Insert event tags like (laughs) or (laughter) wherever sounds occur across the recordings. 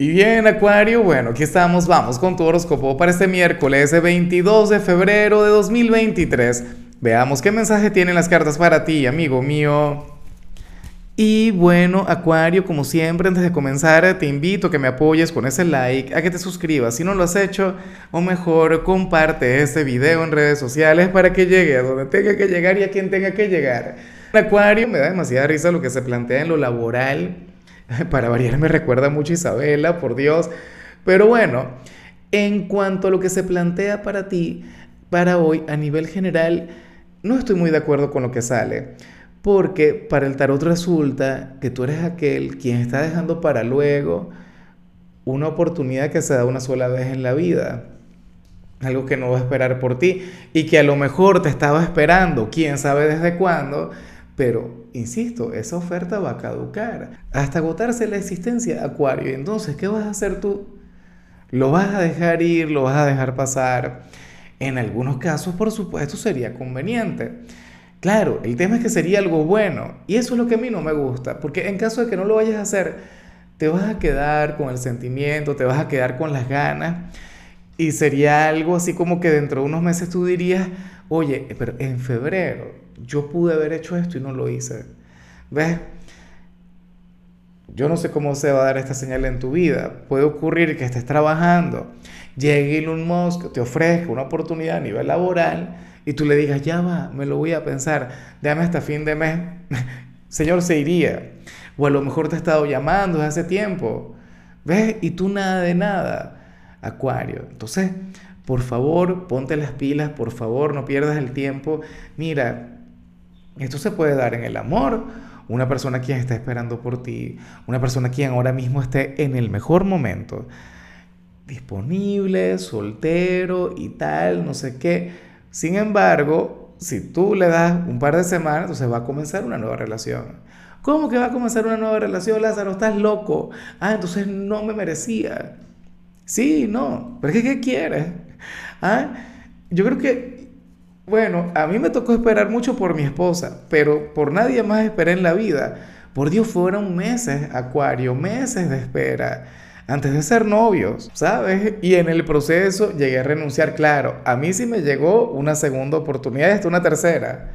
Y bien, Acuario, bueno, aquí estamos, vamos con tu horóscopo para este miércoles 22 de febrero de 2023. Veamos qué mensaje tienen las cartas para ti, amigo mío. Y bueno, Acuario, como siempre, antes de comenzar, te invito a que me apoyes con ese like, a que te suscribas si no lo has hecho, o mejor, comparte este video en redes sociales para que llegue a donde tenga que llegar y a quien tenga que llegar. Acuario, me da demasiada risa lo que se plantea en lo laboral (laughs) Para variar me recuerda mucho Isabela, por Dios. Pero bueno, en cuanto a lo que se plantea para ti, para hoy, a nivel general, no estoy muy de acuerdo con lo que sale. Porque para el tarot resulta que tú eres aquel quien está dejando para luego una oportunidad que se da una sola vez en la vida. Algo que no va a esperar por ti y que a lo mejor te estaba esperando, quién sabe desde cuándo, pero, insisto, esa oferta va a caducar hasta agotarse la existencia, Acuario. Entonces, ¿qué vas a hacer tú? ¿Lo vas a dejar ir? ¿Lo vas a dejar pasar? En algunos casos, por supuesto, sería conveniente. Claro, el tema es que sería algo bueno. Y eso es lo que a mí no me gusta. Porque en caso de que no lo vayas a hacer, te vas a quedar con el sentimiento, te vas a quedar con las ganas. Y sería algo así como que dentro de unos meses tú dirías, oye, pero en febrero yo pude haber hecho esto y no lo hice. ¿Ves? Yo no sé cómo se va a dar esta señal en tu vida. Puede ocurrir que estés trabajando, llegue Elon Musk, te ofrezca una oportunidad a nivel laboral y tú le digas, ya va, me lo voy a pensar, déjame hasta fin de mes. (laughs) Señor, se iría. O a lo mejor te ha estado llamando desde hace tiempo. ¿Ves? Y tú nada de nada. Acuario. Entonces, por favor, ponte las pilas, por favor, no pierdas el tiempo. Mira, esto se puede dar en el amor. Una persona quien está esperando por ti, una persona quien ahora mismo esté en el mejor momento, disponible, soltero y tal, no sé qué. Sin embargo, si tú le das un par de semanas, entonces va a comenzar una nueva relación. ¿Cómo que va a comenzar una nueva relación, Lázaro? Estás loco. Ah, entonces no me merecía. Sí, no. Pero es ¿qué quieres? ¿Ah? Yo creo que bueno, a mí me tocó esperar mucho por mi esposa, pero por nadie más esperé en la vida. Por Dios, fueron meses, Acuario, meses de espera antes de ser novios, ¿sabes? Y en el proceso llegué a renunciar, claro, a mí sí me llegó una segunda oportunidad, hasta una tercera.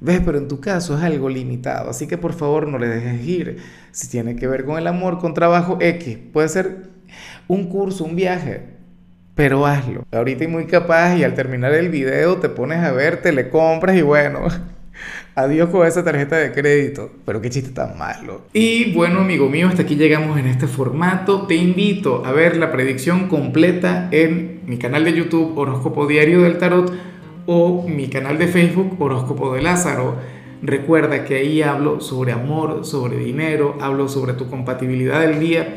¿Ves? Pero en tu caso es algo limitado, así que por favor no le dejes ir. Si tiene que ver con el amor, con trabajo X, puede ser un curso, un viaje, pero hazlo. Ahorita y muy capaz y al terminar el video te pones a ver, te le compras y bueno, (laughs) adiós con esa tarjeta de crédito. Pero qué chiste tan malo. Y bueno, amigo mío, hasta aquí llegamos en este formato. Te invito a ver la predicción completa en mi canal de YouTube Horóscopo Diario del Tarot o mi canal de Facebook Horóscopo de Lázaro. Recuerda que ahí hablo sobre amor, sobre dinero, hablo sobre tu compatibilidad del día